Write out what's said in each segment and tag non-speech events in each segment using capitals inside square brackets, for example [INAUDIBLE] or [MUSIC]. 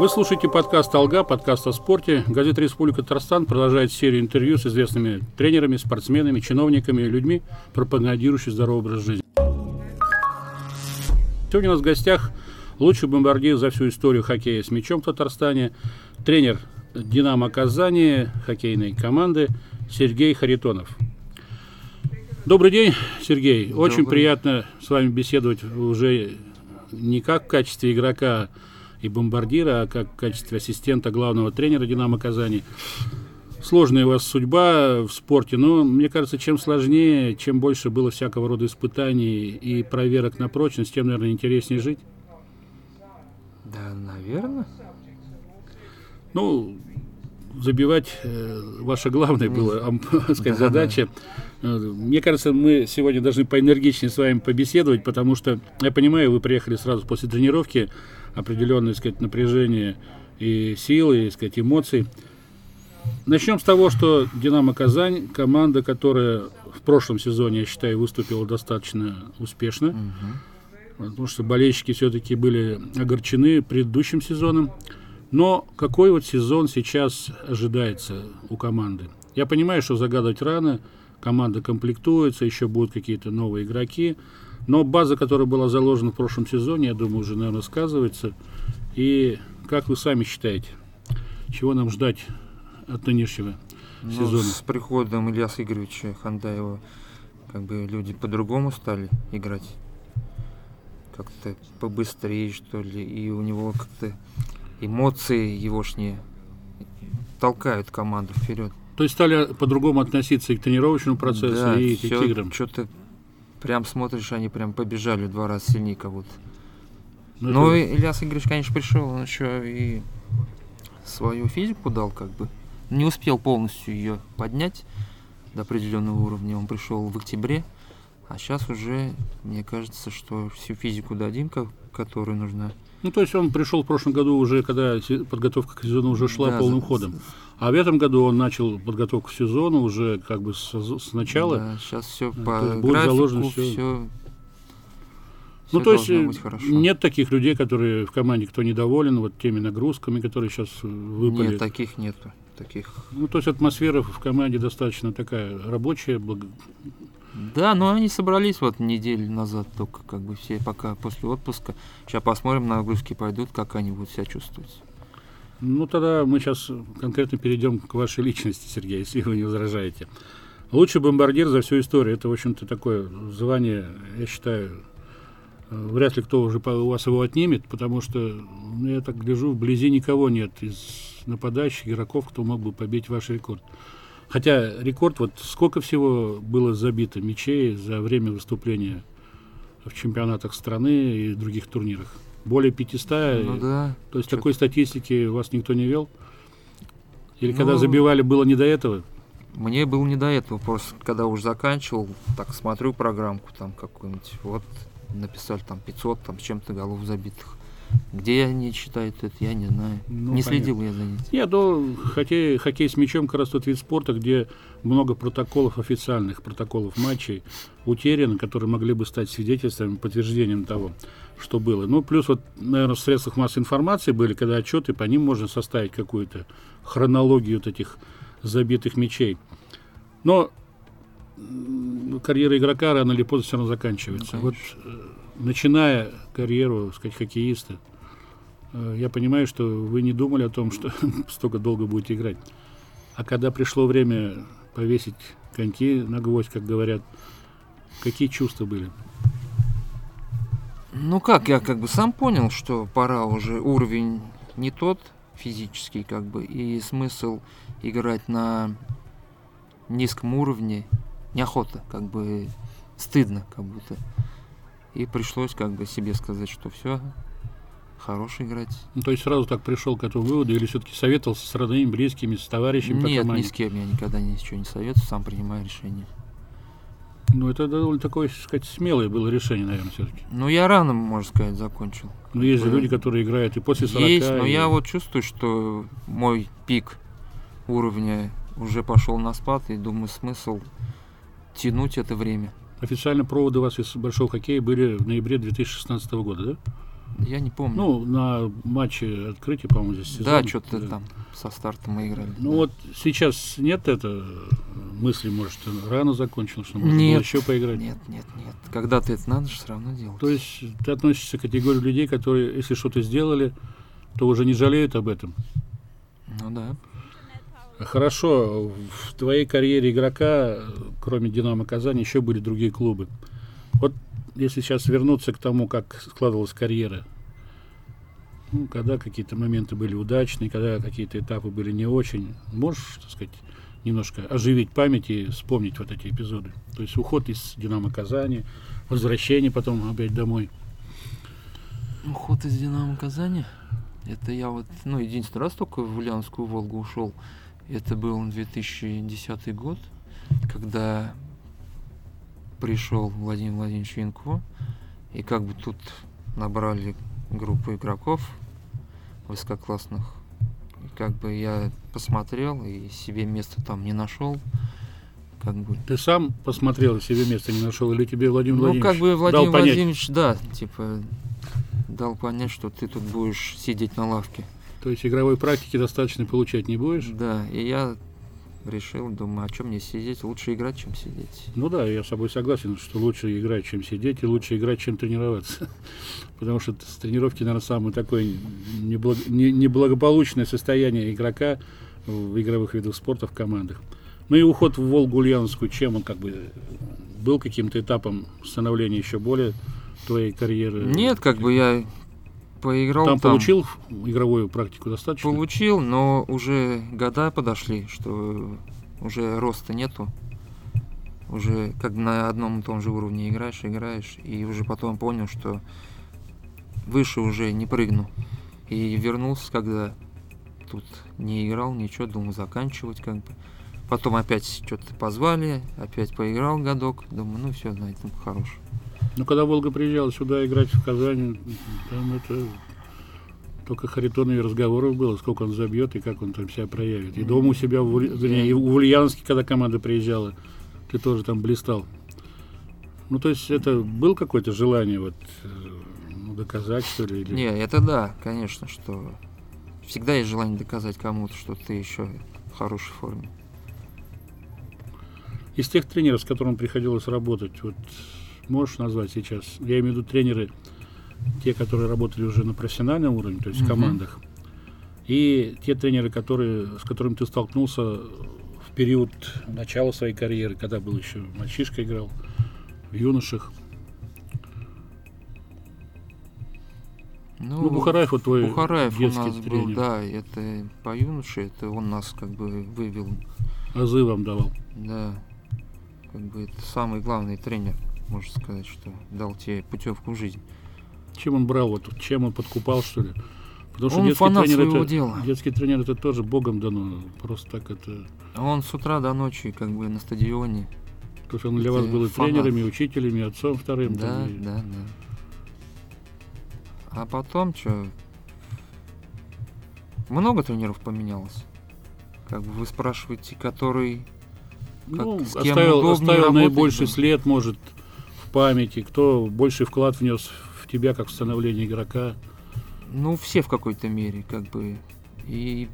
Вы слушаете подкаст «Алга», подкаст о спорте. Газета «Республика Татарстан» продолжает серию интервью с известными тренерами, спортсменами, чиновниками и людьми, пропагандирующими здоровый образ жизни. Сегодня у нас в гостях лучший бомбардир за всю историю хоккея с мячом в Татарстане, тренер «Динамо Казани» хоккейной команды Сергей Харитонов. Добрый день, Сергей. Добрый. Очень приятно с вами беседовать уже не как в качестве игрока, и бомбардира, а как в качестве ассистента главного тренера «Динамо Казани». Сложная у вас судьба в спорте, но мне кажется, чем сложнее, чем больше было всякого рода испытаний и проверок на прочность, тем, наверное, интереснее жить. Да, наверное. Ну, забивать э, ваша главная была [LAUGHS] сказать, задача. Э, мне кажется, мы сегодня должны поэнергичнее с вами побеседовать, потому что я понимаю, вы приехали сразу после тренировки, определенное, сказать, напряжение и силы, и, сказать, эмоций. Начнем с того, что «Динамо Казань» – команда, которая в прошлом сезоне, я считаю, выступила достаточно успешно, угу. потому что болельщики все-таки были огорчены предыдущим сезоном. Но какой вот сезон сейчас ожидается у команды? Я понимаю, что загадывать рано, команда комплектуется, еще будут какие-то новые игроки – но база, которая была заложена в прошлом сезоне, я думаю, уже, наверное, сказывается. И как вы сами считаете, чего нам ждать от нынешнего ну, сезона? С приходом Ильяса Игоревича Хандаева как бы люди по-другому стали играть. Как-то побыстрее, что ли. И у него как-то эмоции егошние толкают команду вперед. То есть стали по-другому относиться и к тренировочному процессу, да, и к играм? Что-то Прям смотришь, они прям побежали в два раза сильнее кого-то. Ну, Но это... Ильяс Игоревич, конечно, пришел, он еще и свою физику дал, как бы. Не успел полностью ее поднять до определенного уровня. Он пришел в октябре, а сейчас уже, мне кажется, что всю физику дадим, которая нужна. Ну, то есть он пришел в прошлом году уже, когда подготовка к сезону уже шла да, полным ходом. А в этом году он начал подготовку к сезону уже как бы с, с начала. Да, сейчас все по будет графику, заложено все. все ну, то есть нет таких людей, которые в команде, кто недоволен вот теми нагрузками, которые сейчас выпали? Нет, таких нет. Таких. Ну, то есть атмосфера в команде достаточно такая рабочая. Благо... Да, но они собрались вот неделю назад только, как бы все пока после отпуска. Сейчас посмотрим, нагрузки пойдут, как они будут себя чувствовать. Ну, тогда мы сейчас конкретно перейдем к вашей личности, Сергей, [LAUGHS] если вы не возражаете. Лучший бомбардир за всю историю. Это, в общем-то, такое звание, я считаю, э, вряд ли кто уже у вас его отнимет, потому что, ну, я так гляжу, вблизи никого нет из нападающих игроков, кто мог бы побить ваш рекорд. Хотя рекорд, вот сколько всего было забито мячей за время выступления в чемпионатах страны и других турнирах? более 500. Ну, да. То есть такой статистики вас никто не вел? Или ну, когда забивали, было не до этого? Мне было не до этого, просто когда уже заканчивал, так смотрю программку там какую-нибудь, вот написали там 500 там с чем-то голов забитых. Где они читают это, я не знаю. Ну, не понятно. следил я за ним. Нет, ну, хоккей, хоккей с мячом как раз тот вид спорта, где много протоколов официальных, протоколов матчей утеряно, которые могли бы стать свидетельством, подтверждением того, что было. Ну, плюс вот, наверное, в средствах массовой информации были, когда отчеты, по ним можно составить какую-то хронологию вот этих забитых мячей. Но карьера игрока рано или поздно все равно заканчивается. Ну, вот начиная карьеру, сказать, хоккеиста, э, я понимаю, что вы не думали о том, что [LAUGHS] столько долго будете играть. А когда пришло время повесить коньки на гвоздь, как говорят, какие чувства были? Ну как, я как бы сам понял, что пора уже уровень не тот физический, как бы, и смысл играть на низком уровне неохота, как бы стыдно, как будто. И пришлось как бы себе сказать, что все, хорош играть. Ну, то есть сразу так пришел к этому выводу, или все-таки советовался с родными, близкими, с товарищами Нет, ни с кем я никогда ничего не советую, сам принимаю решение. Ну, это довольно такое, так сказать, смелое было решение, наверное, все-таки. Ну, я рано, можно сказать, закончил. Ну, есть же люди, которые играют и после 40. Есть, но и... я вот чувствую, что мой пик уровня уже пошел на спад, и думаю, смысл тянуть это время. Официально проводы у вас из большого хоккея были в ноябре 2016 года, да? Я не помню. Ну, на матче открытия, по-моему, здесь сезон. Да, что-то да. там со старта мы играли. Ну да. вот сейчас нет это мысли, может, рано закончил, что можно нет, было еще поиграть? Нет, нет, нет. Когда-то это надо же все равно делать. То есть ты относишься к категории людей, которые, если что-то сделали, то уже не жалеют об этом? Ну да. Хорошо, в твоей карьере игрока, кроме «Динамо Казани», еще были другие клубы. Вот если сейчас вернуться к тому, как складывалась карьера, ну, когда какие-то моменты были удачные, когда какие-то этапы были не очень, можешь, так сказать, немножко оживить память и вспомнить вот эти эпизоды? То есть уход из «Динамо Казани», возвращение потом опять домой. Уход из «Динамо Казани»? Это я вот, ну, единственный раз только в Ульяновскую Волгу ушел. Это был 2010 год, когда пришел Владимир Владимирович Винко, и как бы тут набрали группу игроков высококлассных. И как бы я посмотрел и себе место там не нашел. Как бы. Ты сам посмотрел и себе место не нашел, или тебе Владимир ну, Владимирович как бы Владимир дал понять? Владимирович, да, типа дал понять, что ты тут будешь сидеть на лавке. То есть игровой практики достаточно получать не будешь? Да, и я решил, думаю, а чем мне сидеть? Лучше играть, чем сидеть. Ну да, я с собой согласен, что лучше играть, чем сидеть, и лучше играть, чем тренироваться. [LAUGHS] Потому что с тренировки, наверное, самое такое неблаг... неблагополучное состояние игрока в игровых видах спорта в командах. Ну и уход в Волгу Ульяновскую, чем он как бы был каким-то этапом становления еще более твоей карьеры? Нет, как бы я поиграл там. там. получил игровую практику достаточно? Получил, но уже года подошли, что уже роста нету. Уже как на одном и том же уровне играешь, играешь, и уже потом понял, что выше уже не прыгну. И вернулся, когда тут не играл, ничего, думал заканчивать как бы. Потом опять что-то позвали, опять поиграл годок, думаю, ну все, на этом хорош. Ну, когда Волга приезжала сюда играть в Казань, там это только Харитоновых разговоров было, сколько он забьет и как он там себя проявит. И дома у себя, в, вернее, и в Ульяновске, когда команда приезжала, ты тоже там блистал. Ну, то есть это было какое-то желание вот ну, доказать, что ли? Или... Не, это да, конечно, что всегда есть желание доказать кому-то, что ты еще в хорошей форме. Из тех тренеров, с которым приходилось работать, вот можешь назвать сейчас? Я имею в виду тренеры, те, которые работали уже на профессиональном уровне, то есть в командах, и те тренеры, которые, с которыми ты столкнулся в период начала своей карьеры, когда был еще мальчишка играл, в юношах. Ну, ну Бухараев вот твой Бухараев у детский нас тренер. был, да, это по юноше, это он нас как бы вывел. Азы вам давал. Да, как бы это самый главный тренер, можно сказать, что дал тебе путевку в жизнь. Чем он брал, вот, чем он подкупал, что ли? Потому что Он детский фанат тренер, своего это, дела. детский тренер это тоже богом дано. Просто так это... Он с утра до ночи как бы на стадионе. То есть он для вас был и фанат. тренером, и учителем, и отцом вторым. Да, там, и- да, да. А потом что? Много тренеров поменялось. Как бы вы спрашиваете, который Ну, с кем оставил, оставил работать, наибольший да. след, может, памяти, кто больший вклад внес в тебя как в становление игрока, Ну, все в какой-то мере, как бы. И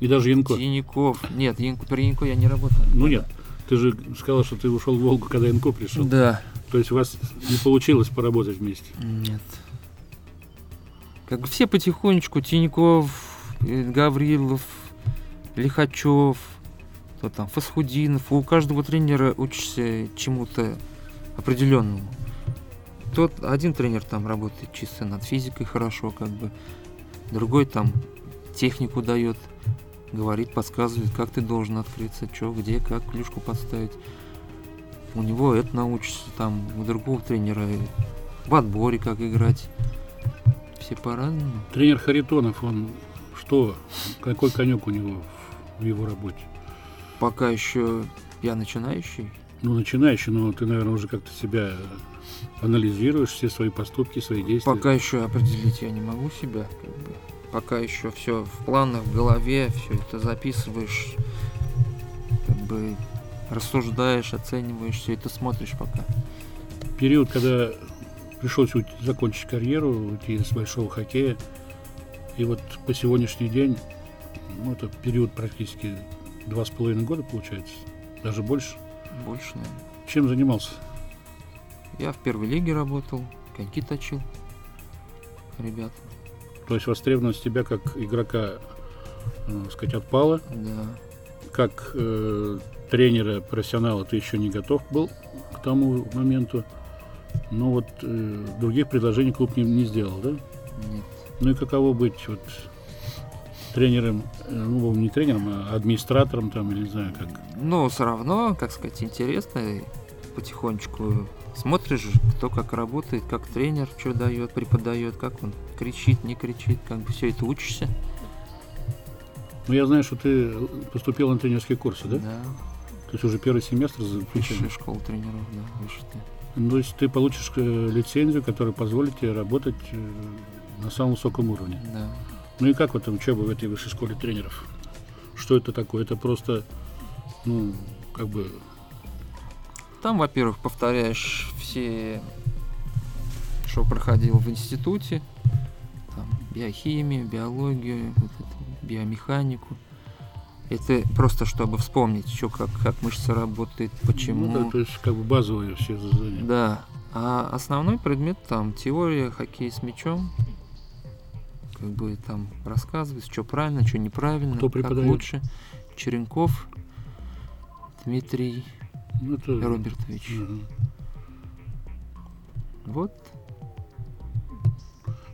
и даже Янко. Тиняков. Нет, Янко, при Янко я не работал. Ну нет, ты же сказал, что ты ушел в Волгу, когда Янко пришел. Да. То есть у вас не получилось поработать вместе. Нет. Как бы все потихонечку, Тиньков, Гаврилов, Лихачев, кто там, Фасхудинов. У каждого тренера учишься чему-то определенному. Тот один тренер там работает чисто над физикой хорошо, как бы. Другой там технику дает, говорит, подсказывает, как ты должен открыться, что, где, как клюшку подставить. У него это научишься, там, у другого тренера в отборе как играть. Все по-разному. Тренер Харитонов, он что, какой конек у него в его работе? Пока еще я начинающий. Ну, начинающий, но ты, наверное, уже как-то себя анализируешь, все свои поступки, свои действия. Пока еще определить я не могу себя. Как бы. пока еще все в планах, в голове, все это записываешь, как бы рассуждаешь, оцениваешь, все это смотришь пока. Период, когда пришлось закончить карьеру, уйти из большого хоккея, и вот по сегодняшний день, ну, это период практически два с половиной года получается, даже больше. Больше, наверное. Чем занимался? Я в первой лиге работал, коньки точил ребят. То есть востребованность тебя как игрока, э, сказать, отпала? Да. Как э, тренера, профессионала ты еще не готов был к тому моменту. Но вот э, других предложений клуб не, не сделал, да? Нет. Ну и каково быть вот тренером, э, ну не тренером, а администратором там, или не знаю как? Ну, все равно, как сказать, интересно потихонечку смотришь, кто как работает, как тренер что дает, преподает, как он кричит, не кричит, как бы все это учишься. Ну, я знаю, что ты поступил на тренерские курсы, да? Да. То есть уже первый семестр заключен? Высшая школа тренеров, да, высшая. Ну, то есть ты получишь э, лицензию, которая позволит тебе работать э, на самом высоком уровне. Да. Ну и как вот учеба в этой высшей школе тренеров? Что это такое? Это просто, ну, как бы там, во-первых, повторяешь все, что проходил в институте, там, биохимию, биологию, вот это, биомеханику. Это просто чтобы вспомнить, что как, как мышца работает, почему. Ну, да, то есть как бы базовые все задания. Да. А основной предмет там теория хоккей с мячом. Как бы там рассказывать, что правильно, что неправильно, Кто как лучше. Черенков, Дмитрий ну, это... Робертович. Угу. Вот.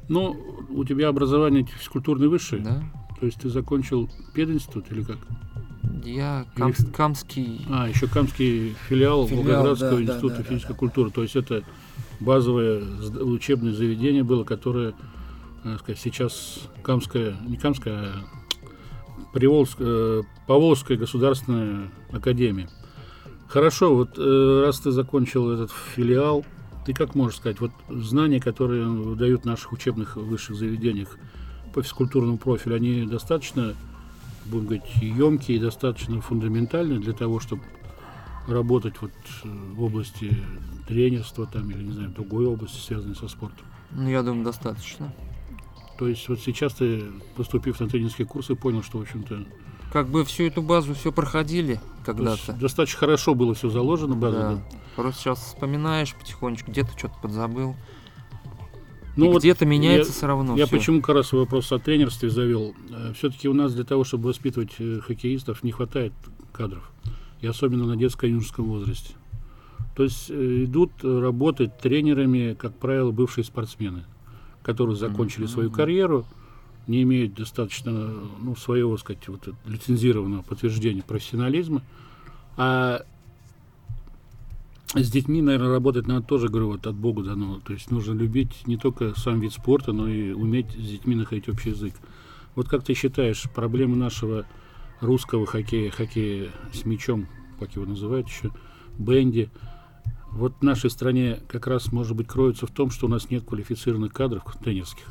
Ну, у тебя образование физкультурное высшее? Да. То есть ты закончил пединститут или как? Я Камс, или... Камский... А, еще Камский филиал, филиал Волгоградского да, института да, да, физической да, культуры. То есть это базовое учебное заведение было, которое, сказать, сейчас Камская, не Камская, а Приволжская, э, Поволжская государственная академия. Хорошо, вот э, раз ты закончил этот филиал, ты как можешь сказать, вот знания, которые дают в наших учебных высших заведениях по физкультурному профилю, они достаточно, будем говорить, емкие, достаточно фундаментальные для того, чтобы работать вот э, в области тренерства там или не знаю другой области, связанной со спортом? Ну, я думаю, достаточно. То есть вот сейчас ты, поступив на тренерские курсы, понял, что, в общем-то, как бы всю эту базу все проходили когда-то. Достаточно хорошо было все заложено, база. Да. да. Просто сейчас вспоминаешь потихонечку, где-то что-то подзабыл. Ну, вот где-то меняется я, все равно. Я всё. почему как раз вопрос о тренерстве завел. Э, Все-таки у нас для того, чтобы воспитывать э, хоккеистов, не хватает кадров. И особенно на детско-юношеском возрасте. То есть э, идут работать тренерами, как правило, бывшие спортсмены, которые закончили mm-hmm. свою карьеру, не имеют достаточно ну, своего, сказать, вот, лицензированного подтверждения профессионализма. А с детьми, наверное, работать надо тоже, говорю, вот от Бога дано. То есть нужно любить не только сам вид спорта, но и уметь с детьми находить общий язык. Вот как ты считаешь, проблемы нашего русского хоккея, хоккея с мячом, как его называют еще, бенди, вот в нашей стране как раз, может быть, кроется в том, что у нас нет квалифицированных кадров тренерских.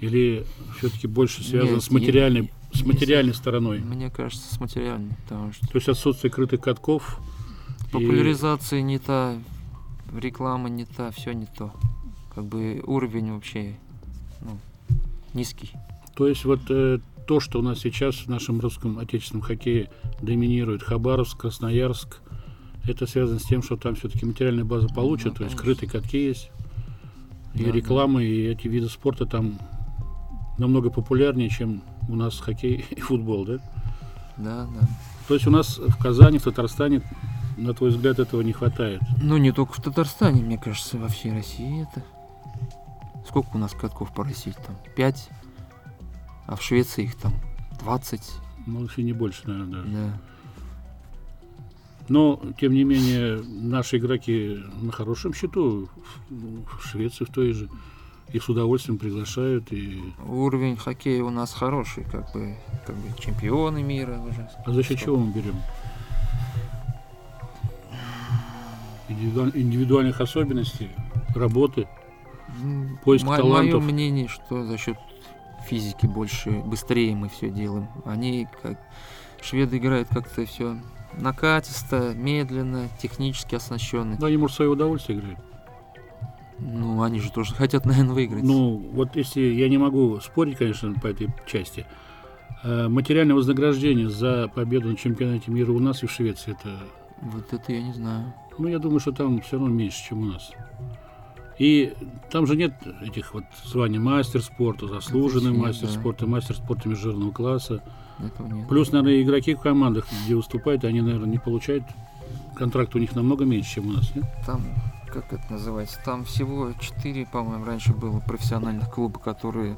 Или все-таки больше связано Нет, с материальной, я, с материальной я, стороной? Мне кажется, с материальной. Потому что... То есть отсутствие крытых катков. Популяризация и... не та, реклама не та, все не то. Как бы уровень вообще ну, низкий. То есть вот э, то, что у нас сейчас в нашем русском отечественном хоккее доминирует Хабаровск, Красноярск, это связано с тем, что там все-таки материальная база получат, ну, то есть крытые катки есть, и да, реклама, да. и эти виды спорта там намного популярнее, чем у нас хоккей [LAUGHS] и футбол, да? Да, да. То есть у нас в Казани, в Татарстане, на твой взгляд, этого не хватает? Ну, не только в Татарстане, мне кажется, во всей России это. Сколько у нас катков по России? Там пять, а в Швеции их там 20. Ну, вообще не больше, наверное, даже. Да. Но, тем не менее, наши игроки на хорошем счету в Швеции в той же их с удовольствием приглашают. И... Уровень хоккея у нас хороший, как бы, как бы чемпионы мира уже. А за счет чего мы берем? Индивидуаль... Индивидуальных особенностей, работы, поиск Мо- талантов. Мое мнение, что за счет физики больше, быстрее мы все делаем. Они как шведы играют как-то все накатисто, медленно, технически оснащенные. Да, они, может, свое удовольствие играют. Ну, они же тоже хотят, наверное, выиграть. Ну, вот если я не могу спорить, конечно, по этой части, э, материальное вознаграждение за победу на чемпионате мира у нас и в Швеции это. Вот это я не знаю. Ну, я думаю, что там все равно меньше, чем у нас. И там же нет этих вот званий мастер спорта, заслуженный нет, мастер да. спорта, мастер спорта международного класса. Плюс, наверное, игроки в командах, где выступают, они, наверное, не получают контракт у них намного меньше, чем у нас, нет? Там, как это называется, там всего 4, по-моему, раньше было профессиональных клуба, которые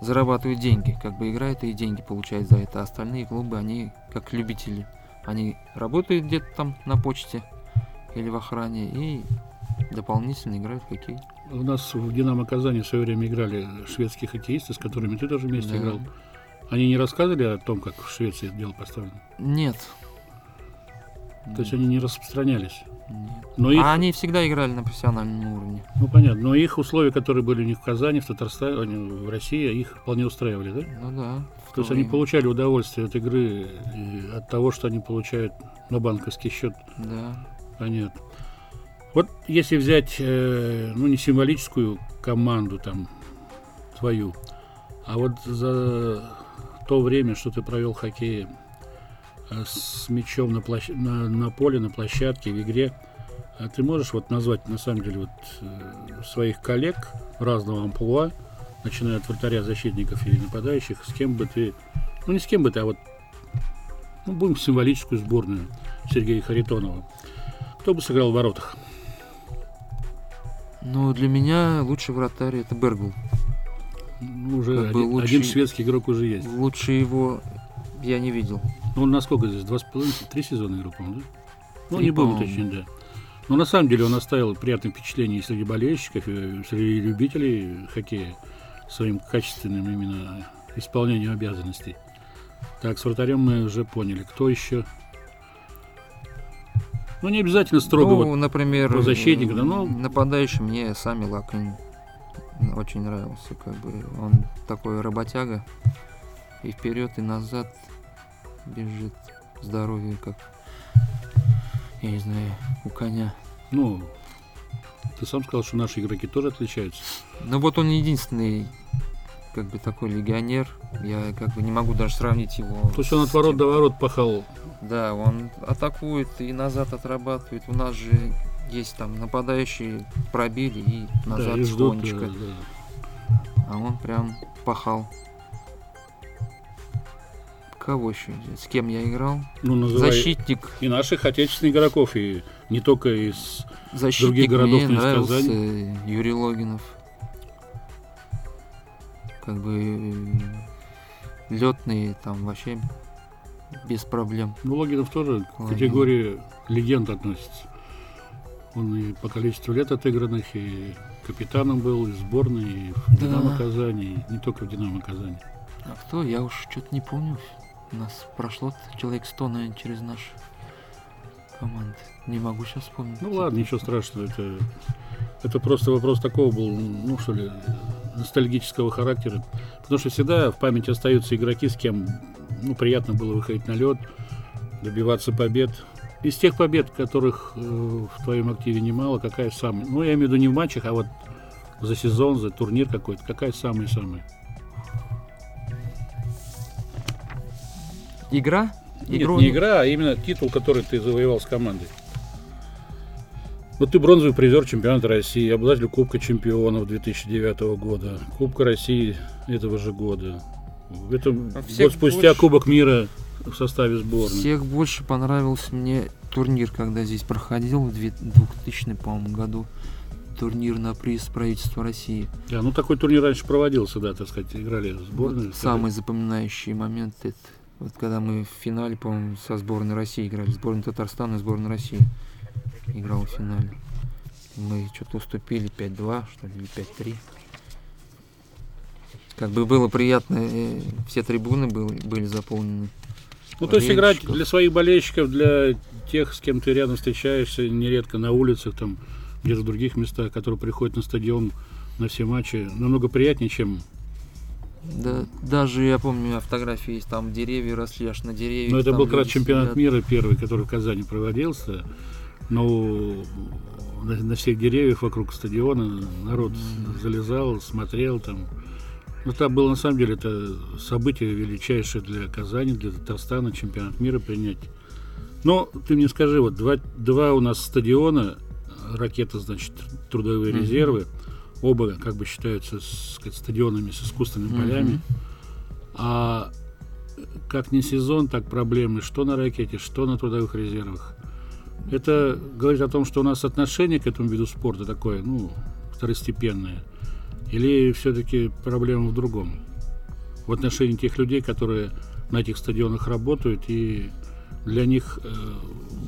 зарабатывают деньги, как бы играют и деньги получают за это. А остальные клубы, они как любители. Они работают где-то там на почте или в охране и дополнительно играют в хоккей. У нас в «Динамо Казани» в свое время играли шведские хоккеисты, с которыми ты тоже вместе да. играл. Они не рассказывали о том, как в Швеции это дело поставлено? Нет. То есть они не распространялись? Нет. Но их... А они всегда играли на профессиональном уровне. Ну понятно. Но их условия, которые были у них в Казани, в Татарстане, в России, их вполне устраивали, да? Ну да. То есть они получали удовольствие от игры от того, что они получают на банковский счет. Да. Понятно. Вот если взять, э, ну не символическую команду там твою, а вот за то время, что ты провел в хоккее э, с мячом на, площ... на, на поле, на площадке, в игре, а ты можешь вот назвать, на самом деле, вот э, своих коллег разного амплуа, начиная от вратаря, защитников и нападающих, с кем бы ты, ну не с кем бы ты, а вот, ну будем символическую сборную Сергея Харитонова. Кто бы сыграл в воротах? Ну, для меня лучший вратарь это Бергл. Ну, уже как один, лучший, один шведский игрок уже есть. Лучше его я не видел. Ну, насколько здесь? Два с половиной, три сезона играл, по-моему, да? Ну, Три, не будем уточнять, да. Но на самом деле он оставил приятное впечатление и среди болельщиков, и среди любителей хоккея своим качественным именно исполнением обязанностей. Так, с вратарем мы уже поняли. Кто еще? Ну, не обязательно строго. Ну, вот например, защитника, да, но... нападающий мне сами Лакин очень нравился, как бы он такой работяга и вперед и назад бежит здоровье как я не знаю у коня. Ну, ты сам сказал, что наши игроки тоже отличаются. Ну вот он единственный как бы такой легионер. Я как бы не могу даже сравнить его. То есть он от ворот до ворот пахал. Да, он атакует и назад отрабатывает. У нас же есть там нападающие пробили и назад да, и ждут, да, да. А он прям пахал. Кого еще? С кем я играл? Ну, Защитник. И наших отечественных игроков, и не только из Защитник других городов, мне нравился Казани. Юрий Логинов. Как бы летные там вообще без проблем. Ну, Логинов тоже к категории легенд относится. Он и по количеству лет отыгранных, и капитаном был, и сборной, и в да. Динамо Казани, и не только в Динамо Казани. А кто? Я уж что-то не помню. У нас прошло человек 100, наверное, через наш команд. Не могу сейчас вспомнить. Ну ладно, ничего страшного. Это, это просто вопрос такого был, ну что ли, ностальгического характера. Потому что всегда в памяти остаются игроки, с кем ну, приятно было выходить на лед, добиваться побед. Из тех побед, которых э, в твоем активе немало, какая самая? Ну, я имею в виду не в матчах, а вот за сезон, за турнир какой-то. Какая самая-самая? Игра? Нет, Игру... не игра, а именно титул, который ты завоевал с командой. Вот ты бронзовый призер чемпионата России, обладатель Кубка чемпионов 2009 года, Кубка России этого же года. Это а год спустя больше... Кубок мира в составе сборной. Всех больше понравился мне турнир, когда здесь проходил в 2000 по-моему, году. Турнир на приз правительства России. Да, ну такой турнир раньше проводился, да, так сказать, играли сборные. Вот самый запоминающий момент это вот когда мы в финале, по-моему, со сборной России играли, сборная Татарстана и сборная России играла в финале. Мы что-то уступили 5-2, что ли, или 5-3. Как бы было приятно, э, все трибуны были, были заполнены. Ну, то есть играть для своих болельщиков, для тех, с кем ты рядом встречаешься, нередко на улицах, там, где-то в других местах, которые приходят на стадион на все матчи, намного приятнее, чем Да, даже я помню, фотографии есть, там деревья росли аж на деревьях. Ну, это был как раз чемпионат сидят. мира первый, который в Казани проводился. Но на, на всех деревьях вокруг стадиона народ залезал, смотрел там. Ну, там было на самом деле это событие величайшее для Казани, для Татарстана, чемпионат мира принять. Но ты мне скажи, вот два, два у нас стадиона, ракета, значит, трудовые Мгм. резервы, оба как бы считаются сказать, стадионами с искусственными Мгм. полями. А как не сезон, так проблемы, что на ракете, что на трудовых резервах. Это говорит о том, что у нас отношение к этому виду спорта такое, ну, второстепенное. Или все-таки проблема в другом? В отношении тех людей, которые на этих стадионах работают, и для них э,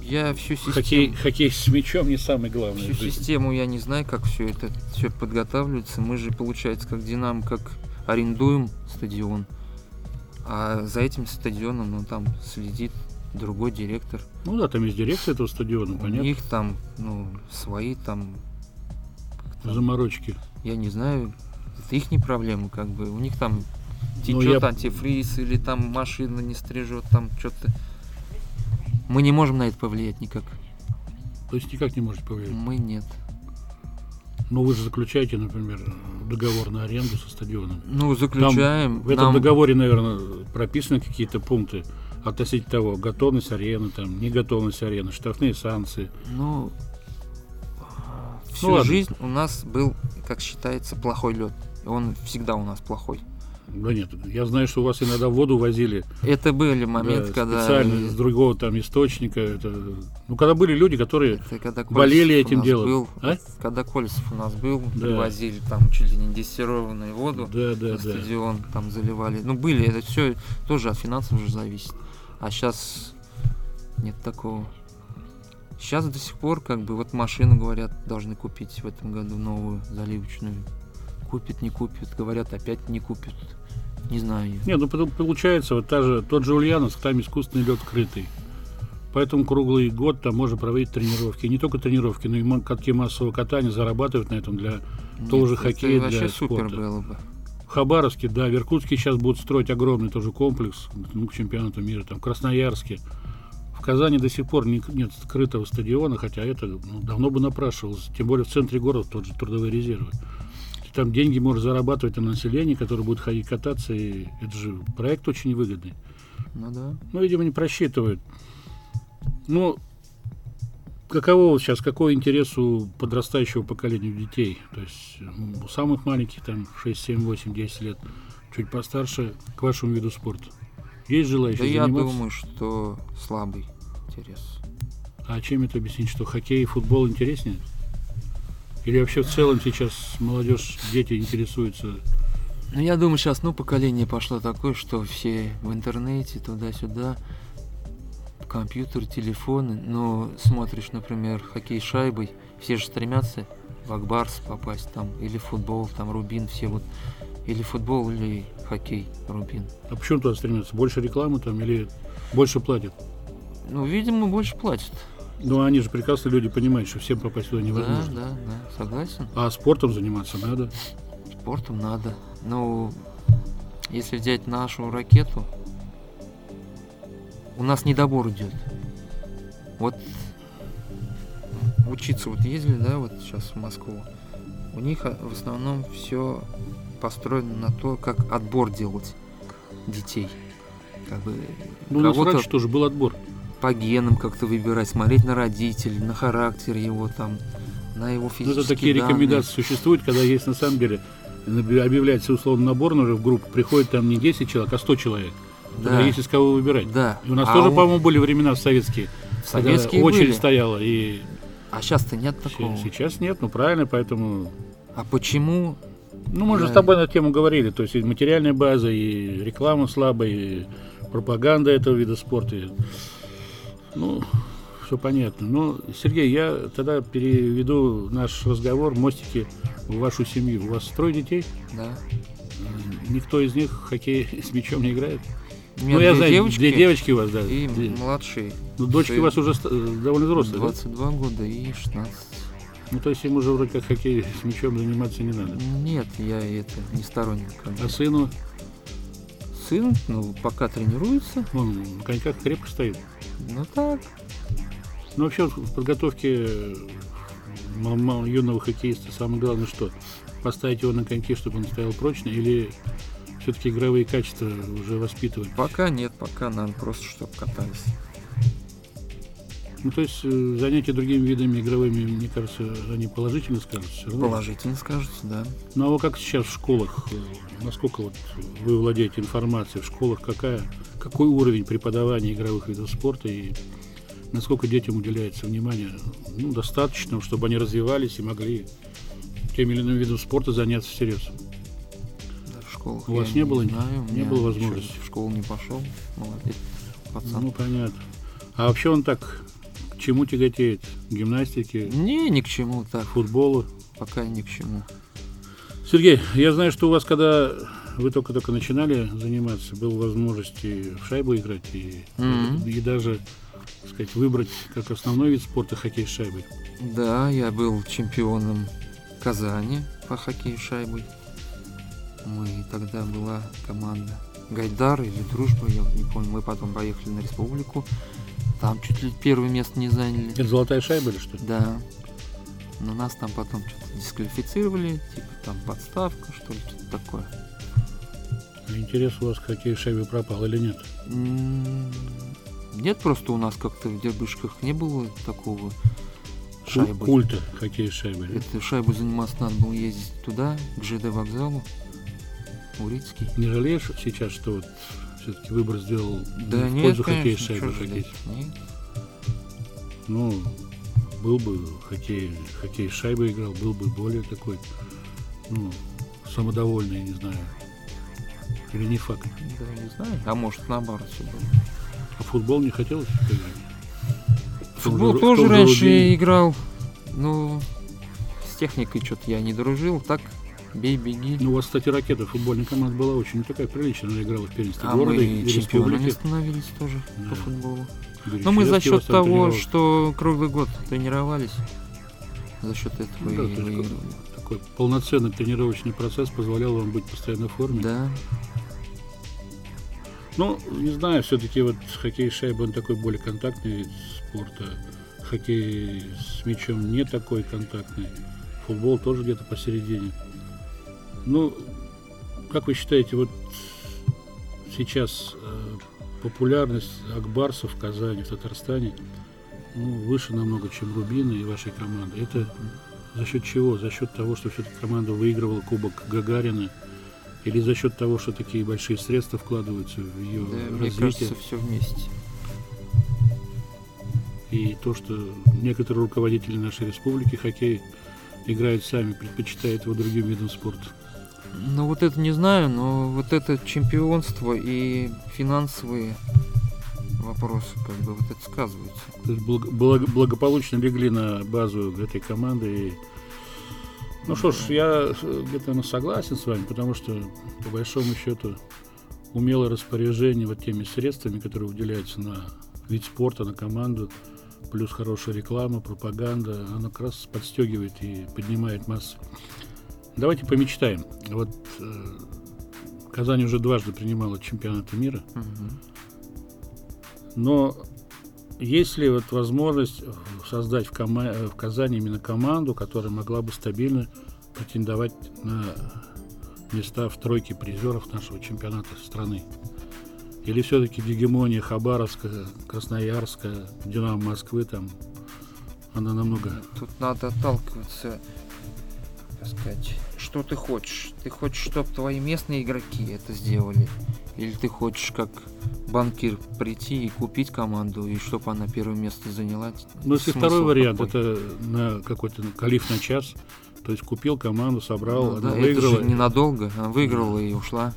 Я всю систему, хоккей, хоккей с мячом не самый главный. всю в жизни. систему я не знаю, как все это все подготавливается. Мы же, получается, как Динамо, как арендуем стадион. А за этим стадионом, ну, там следит другой директор. Ну да, там есть дирекция этого стадиона, У понятно. них там, ну, свои там, Заморочки. я не знаю, это их не проблема, как бы. У них там Ну, течет я- антифриз или там машина не стрижет, там что-то. Мы не можем на это повлиять никак. То есть никак не можете повлиять. Мы нет. Но вы же заключаете, например, договор на аренду со стадионом. Ну, заключаем. В этом нам- договоре, наверное, прописаны какие-то пункты относительно того, готовность арены, там, неготовность арены, штрафные санкции. Ну, всю Ну ладно. жизнь у нас был, как считается, плохой лед. Он всегда у нас плохой. Да нет, я знаю, что у вас иногда воду возили Это были да, моменты, когда... специально с другого там источника. Это, ну, когда были люди, которые это когда болели этим делом. Был, А? Когда Колесов у нас был, Да. привозили там чуть ли не дистиллированную воду Да, да, на да. стадион, там заливали. Ну, были, это все тоже от финансов уже зависит. А сейчас нет такого. Сейчас до сих пор, как бы, вот машину, говорят, должны купить в этом году новую заливочную. Купит, не купит, говорят, опять не купят. Не знаю. Не, ну получается, вот та же, тот же Ульяновск, там искусственный лед крытый. Поэтому круглый год там можно проводить тренировки. И не только тренировки, но и катки массового катания зарабатывать на этом для Нет, хоккей это для вообще супер спорта. было бы. В Хабаровске, да, в Иркутске сейчас будут строить огромный тоже комплекс ну, к чемпионату мира, там, в Красноярске. В Казани до сих пор не- нет скрытого стадиона, хотя это ну, давно бы напрашивалось, тем более в центре города тот же трудовые резервы. И Там деньги можно зарабатывать на население, которое будет ходить кататься, и это же проект очень выгодный. Ну да. Ну, видимо, не просчитывают. Ну, каково вот сейчас, какой интерес у подрастающего поколения детей? То есть м, у самых маленьких, там, 6, 7, 8, 10 лет, чуть постарше, к вашему виду спорта? Есть желающие Да я заниматься? думаю, что слабый интерес. А чем это объяснить, что хоккей и футбол интереснее? Или вообще в целом сейчас молодежь, дети интересуются? Ну, я думаю, сейчас, ну, поколение пошло такое, что все в интернете, туда-сюда, компьютер, телефоны. Но смотришь, например, хоккей с шайбой, все же стремятся в Акбарс попасть там, или футбол, там, Рубин, все вот, или футбол, или хоккей, Рубин. А почему туда стремятся? Больше рекламы там или больше платят? Ну, видимо, больше платят. Ну, они же прекрасно люди понимают, что всем попасть туда Да, невозможно. да, да, согласен. А спортом заниматься надо. Спортом надо. Ну, если взять нашу ракету, у нас недобор идет. Вот учиться вот ездили, да, вот сейчас в Москву. У них а, в основном все построено на то, как отбор делать детей. Как бы Ну, у нас раньше тоже был отбор. по генам как-то выбирать, смотреть на родителей, на характер его там, на его Ну, физические это такие данные. рекомендации существуют, когда есть на самом деле объявляется условно набор уже в группу, приходит там не 10 человек, а 100 человек. Да, есть из кого выбирать. да. И у нас А тоже, у- по-моему, были времена советские, в когда советские очередь были. стояла. И А сейчас-то нет такого. сейчас нет, ну правильно, поэтому... А почему? Ну, мы же Да. с тобой на эту тему говорили, то есть и материальная база, и реклама слабая, и пропаганда этого вида спорта. и- Ну, все понятно. Ну, Сергей, я тогда переведу наш разговор, мостики, в вашу семью. У вас трое детей? Да. Никто из них в хоккей [LAUGHS] с мячом не играет? Меня ну, я знаю, девочки две девочки у вас, да. и Две. младший. Ну, дочки у вас уже довольно взрослые, да? 22 года и 16. Ну, то есть им уже вроде как хоккей с мячом заниматься не надо. Нет, я это не сторонник. А сыну сын, ну, пока тренируется. Он на коньках крепко стоит. Ну так. Ну, вообще, в подготовке юного хоккеиста самое главное что? Поставить его на коньки, чтобы он стоял прочно, или все-таки игровые качества уже воспитывать? Пока нет, пока надо просто, чтобы катались. Ну, то есть э, занятия другими видами игровыми, мне кажется, они положительно скажутся. Все равно. Положительно скажутся, да. Ну, а вот как сейчас в школах, э, насколько вот вы владеете информацией, в школах какая, какой уровень преподавания игровых видов спорта и насколько детям уделяется внимание ну, достаточно, чтобы они развивались и могли тем или иным видом спорта заняться всерьез? Школах У вас не, было, не, знаю, не было возможности? В школу не пошел, молодец, пацан. Ну, понятно. А вообще он так к чему тяготеет? Гимнастике? Не, ни к чему так. Футболу? Пока ни к чему. Сергей, я знаю, что у вас, когда вы только-только начинали заниматься, была возможность и в шайбу играть, и, mm-hmm. и даже, так сказать, выбрать как основной вид спорта хоккей с шайбой. Да, я был чемпионом Казани по хоккею с шайбой. Мы тогда была команда Гайдар или Дружба, я не помню. Мы потом поехали на республику. Там чуть ли первое место не заняли. Это золотая шайба или что? Да. Но нас там потом что-то дисквалифицировали, типа там подставка, что ли, что-то такое. Интерес у вас к хоккею шайбе пропал или нет? Нет, просто у нас как-то в Дербышках не было такого шайбы. Культа хоккея шайбы. Это шайбу заниматься надо было ездить туда, к ЖД вокзалу, Урицкий. Не жалеешь сейчас, что вот все-таки выбор сделал да в нет, пользу хоккея с шайбой хоккей? Нет. Ну, был бы хоккей, хоккей с шайбой играл, был бы более такой, ну, самодовольный, не знаю. Или не факт? Да, не знаю. А может, наоборот все было. А футбол не хотелось играть? Футбол же, тоже раньше играл. Ну, с техникой что-то я не дружил. Так Бей, беги. Ну, у вас, кстати, ракета футбольная команда была очень такая приличная. Она играла в первенстве а города мы и чемпионами становились тоже да. по футболу. Но мы за счет того, что круглый год тренировались, за счет этого ну, да, и. Такой полноценный тренировочный процесс позволял вам быть постоянно в форме. Да. Ну, не знаю, все-таки вот хоккей шайба, он такой более контактный вид спорта. Хоккей с мячом не такой контактный. Футбол тоже где-то посередине. Ну, как вы считаете, вот сейчас э, популярность Акбарса в Казани, в Татарстане ну, выше намного, чем Рубина и вашей команды. Это за счет чего? За счет того, что все-таки команда выигрывала Кубок Гагарина? Или за счет того, что такие большие средства вкладываются в ее да, развитие? Мне кажется, все вместе. И то, что некоторые руководители нашей республики хоккей играют сами, предпочитают его другим видом спорта. Ну вот это не знаю, но вот это чемпионство и финансовые вопросы, как бы вот это сказывается. То есть благо, благополучно легли на базу этой команды. И... Ну что ж, я где-то ну, согласен с вами, потому что по большому счету умелое распоряжение вот теми средствами, которые выделяются на вид спорта, на команду, плюс хорошая реклама, пропаганда, она как раз подстегивает и поднимает массы. Давайте помечтаем. Вот э, Казань уже дважды принимала чемпионаты мира. Но есть ли вот возможность создать в, кома- в Казани именно команду, которая могла бы стабильно претендовать на места в тройке призеров нашего чемпионата страны? Или все-таки гегемония Хабаровска, Красноярска, Динамо Москвы там, она намного... Тут надо отталкиваться так сказать, что ты хочешь. Ты хочешь, чтобы твои местные игроки это сделали? Или ты хочешь, как банкир, прийти и купить команду, и чтобы она первое место заняла? Ну, если второй вариант, какой? это на какой-то калиф на час, то есть купил команду, собрал, ну, она да, выиграла. Это же ненадолго, она выиграла и ушла.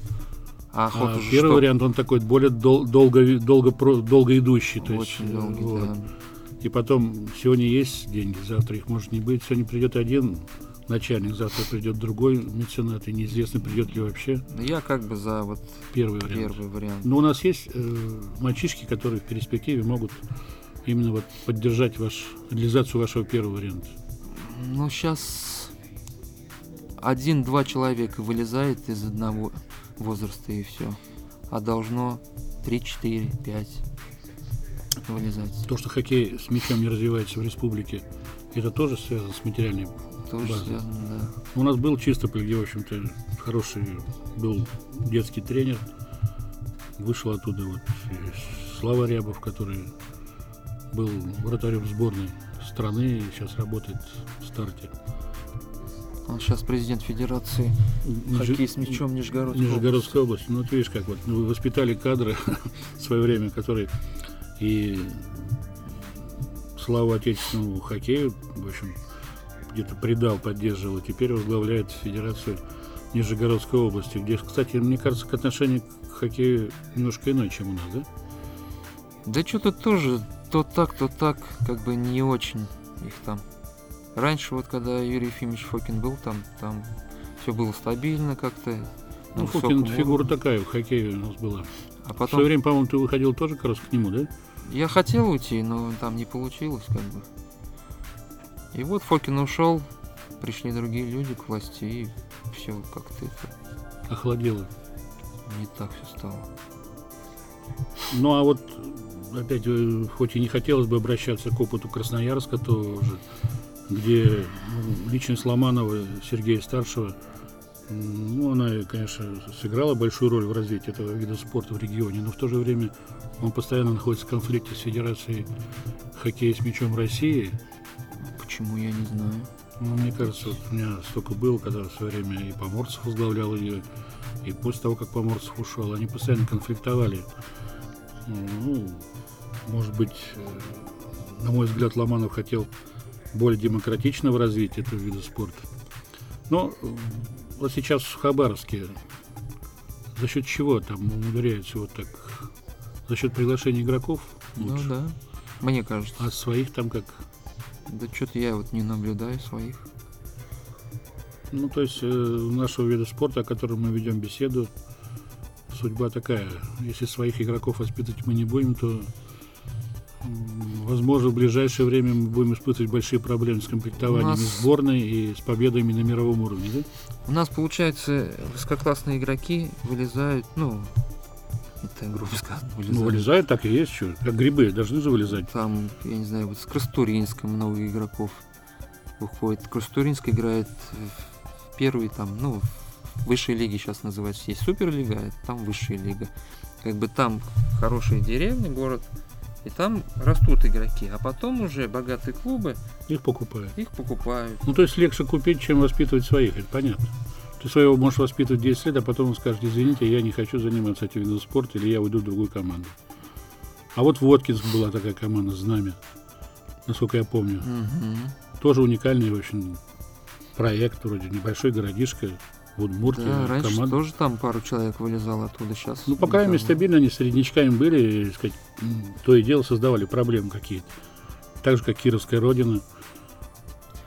А, а первый что? вариант, он такой более дол- долго, долго, долго идущий. То Очень есть, долгий, вот. да. И потом, сегодня есть деньги, завтра их может не быть. Сегодня придет один начальник, завтра придет другой меценат, и неизвестно, придет ли вообще. Я как бы за вот первый вариант. Первый вариант. Но у нас есть э, мальчишки, которые в перспективе могут именно вот поддержать ваш, реализацию вашего первого варианта. Ну, сейчас один-два человека вылезает из одного возраста и все. а должно 3, 4, 5 вылезать. То, что хоккей с мячом не развивается в республике, это тоже связано с материальной тоже базой? связано, да. У нас был Чистополь, где, в общем-то, хороший был детский тренер. Вышел оттуда вот Слава Рябов, который был вратарем сборной страны и сейчас работает в старте. Он сейчас президент Федерации Ниж... хоккей с мячом Нижегородской, Нижегородской области. области. Ну, ты видишь, как вот ну, вы воспитали кадры [LAUGHS] в свое время, которые и славу отечественному хоккею, в общем, где-то предал, поддерживал, и теперь возглавляет Федерацию Нижегородской области, где, кстати, мне кажется, к отношению к хоккею немножко иное, чем у нас, да? Да что-то тоже то так, то так, как бы не очень их там. Раньше вот, когда Юрий Ефимович Фокин был там, там все было стабильно как-то. Ну, Фокин фигура такая в хоккее у нас была. А потом... В свое время, по-моему, ты выходил тоже как раз к нему, да? Я хотел уйти, но там не получилось как бы. И вот Фокин ушел, пришли другие люди к власти, и все как-то это... Охладело. Не так все стало. Ну а вот опять, э, хоть и не хотелось бы обращаться к опыту Красноярска тоже, где ну, личность Ломанова, Сергея Старшего, ну, она, конечно, сыграла большую роль в развитии этого вида спорта в регионе, но в то же время он постоянно находится в конфликте с Федерацией хоккея с мячом России. Почему, я не знаю. Ну, мне кажется, вот у меня столько было, когда в свое время и Поморцев возглавлял ее, и после того, как Поморцев ушел, они постоянно конфликтовали. Ну, может быть, э, на мой взгляд, Ломанов хотел более демократичного развития этого вида спорта. Но э, вот сейчас в Хабаровске за счет чего там умудряется вот так? За счет приглашения игроков? Ну лучше? Ну да, мне кажется. А своих там как? Да что-то я вот не наблюдаю своих. Ну, то есть э, нашего вида спорта, о котором мы ведем беседу, судьба такая. Если своих игроков воспитывать мы не будем, то возможно, в ближайшее время мы будем испытывать большие проблемы с комплектованием нас... сборной и с победами на мировом уровне, да? У нас, получается, высококлассные игроки вылезают, ну, это грубо сказано, вылезают. Ну, вылезают, так и есть, что, как грибы, должны же вылезать. Там, я не знаю, вот с Крастуринска много игроков выходит. Крастуринск играет в первой, там, ну, в высшей лиге сейчас называется, есть суперлига, а там высшая лига. Как бы там хорошие деревни, город, и там растут игроки, а потом уже богатые клубы их покупают. Их покупают. Ну, то есть легче купить, чем воспитывать своих, это понятно. Ты своего можешь воспитывать 10 лет, а потом он скажет, извините, я не хочу заниматься этим видом спорта, или я уйду в другую команду. А вот в Воткинск была такая команда «Знамя», насколько я помню. Угу. Тоже уникальный, общем, проект, вроде небольшой городишко, в Удмуртии. Да, раньше команда. тоже там пару человек вылезало оттуда, сейчас. Ну, по крайней мере, стабильно они среднячками были, сказать, то и дело создавали проблемы какие-то. Так же, как Кировская Родина.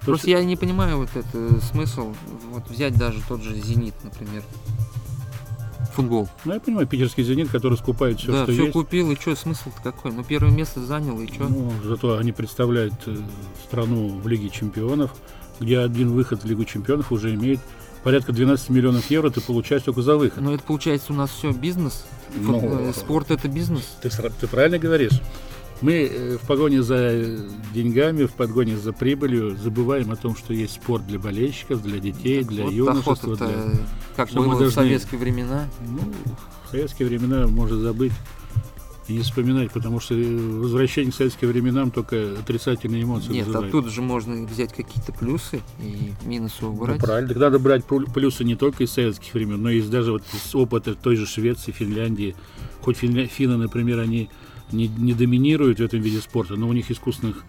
Просто есть... я не понимаю вот этот смысл, вот взять даже тот же «Зенит», например, футбол. Ну, я понимаю, питерский «Зенит», который скупает все, да, что все есть. купил, и что, смысл-то какой? Ну, первое место занял, и что? Ну, зато они представляют э, страну в Лиге чемпионов, где один выход в Лигу чемпионов уже имеет порядка 12 миллионов евро ты получаешь только за выход. Но это получается у нас все бизнес. Ну, э, Спорт это бизнес. Ты, ты правильно говоришь. Мы э, в погоне за деньгами, в погоне за прибылью забываем о том, что есть спорт для болельщиков, для детей, так для вот юношества. Для... Как было должны... в советские времена. Ну, в советские времена можно забыть и не вспоминать, потому что возвращение к советским временам только отрицательные эмоции Нет, вызывает. оттуда же можно взять какие-то плюсы и минусы убрать. Ну, правильно, так надо брать плюсы не только из советских времен, но и даже вот из опыта той же Швеции, Финляндии. Хоть финны, например, они не, не доминируют в этом виде спорта, но у них искусственных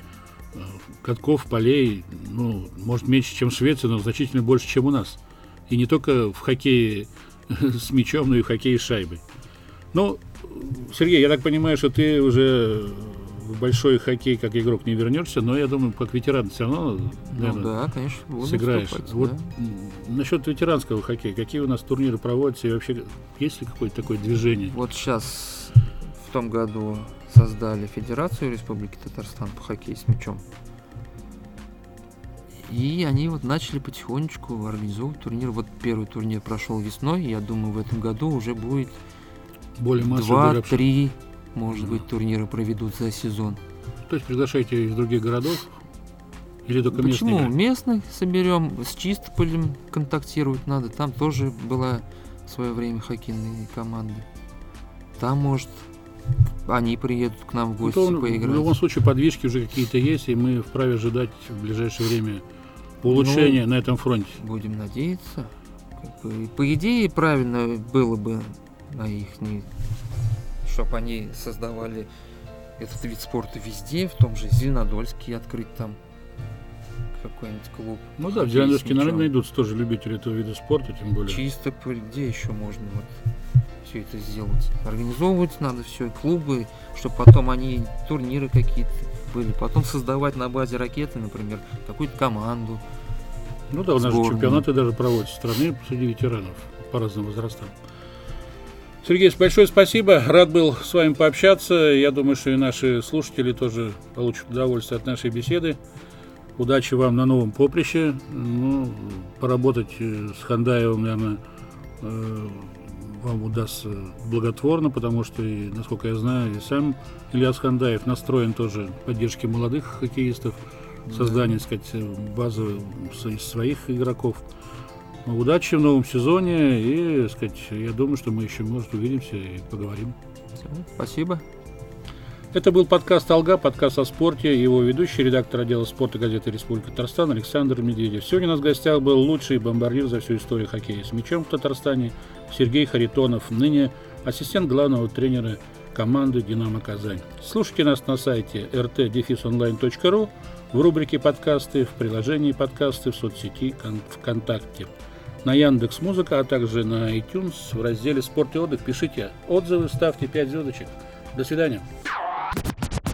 э, катков, полей, ну, может, меньше, чем в Швеции, но значительно больше, чем у нас. И не только в хоккее [LAUGHS] с мячом, но и в хоккее с шайбой. Ну, Сергей, я так понимаю, что ты уже в большой хоккей как игрок не вернешься, но я думаю, как ветеран все равно наверное, ну, да, конечно, сыграешь. Вот да. насчет ветеранского хоккея, какие у нас турниры проводятся и вообще есть ли какое-то такое движение? Вот сейчас в том году создали Федерацию Республики Татарстан по хоккею с мячом. И они вот начали потихонечку организовывать турнир. Вот первый турнир прошел весной, я думаю, в этом году уже будет Более Два-три, может быть, турнира проведут за сезон. То есть приглашаете из других городов? Или только Почему? местных? Местных соберем, с Чистополем контактировать надо. Там тоже была в свое время хоккейные команды. Там, может, они приедут к нам в гости ну, поиграть. В любом случае подвижки уже какие-то есть, и мы вправе ожидать в ближайшее время улучшения ну, на этом фронте. Будем надеяться. По идее, правильно было бы на их, чтобы они создавали этот вид спорта везде, в том же Зеленодольске открыть там какой-нибудь клуб. Ну да, в Зеленодольске, наверное, найдутся тоже любители этого вида спорта, тем более. Чисто, где еще можно вот все это сделать? Организовывать надо все, клубы, чтобы потом они турниры какие-то были, потом создавать на базе ракеты, например, какую-то команду. Ну да, у нас же чемпионаты даже проводят страны среди ветеранов по разным возрастам. Сергей, большое спасибо. Рад был с вами пообщаться. Я думаю, что и наши слушатели тоже получат удовольствие от нашей беседы. Удачи вам на новом поприще. Ну, поработать э, с Хандаевым, наверное, э, вам удастся благотворно, потому что, и, насколько я знаю, и сам Ильяс Хандаев настроен тоже поддержке молодых хоккеистов, создание, так сказать, базы из своих игроков. Удачи в новом сезоне и, сказать, я думаю, что мы еще, может, увидимся и поговорим. Спасибо. Это был подкаст «Алга», подкаст о спорте, его ведущий, редактор отдела спорта газеты «Республика Татарстан» Александр Медведев. Сегодня у нас в гостях был лучший бомбардир за всю историю хоккея с мячом в Татарстане Сергей Харитонов, ныне ассистент главного тренера команды «Динамо Казань». Слушайте нас на сайте rt-online.ru, в рубрике «Подкасты», в приложении «Подкасты», в соцсети ВКонтакте на Яндекс Музыка, а также на iTunes в разделе «Спорт и отдых». Пишите отзывы, ставьте 5 звездочек. До свидания. Ah!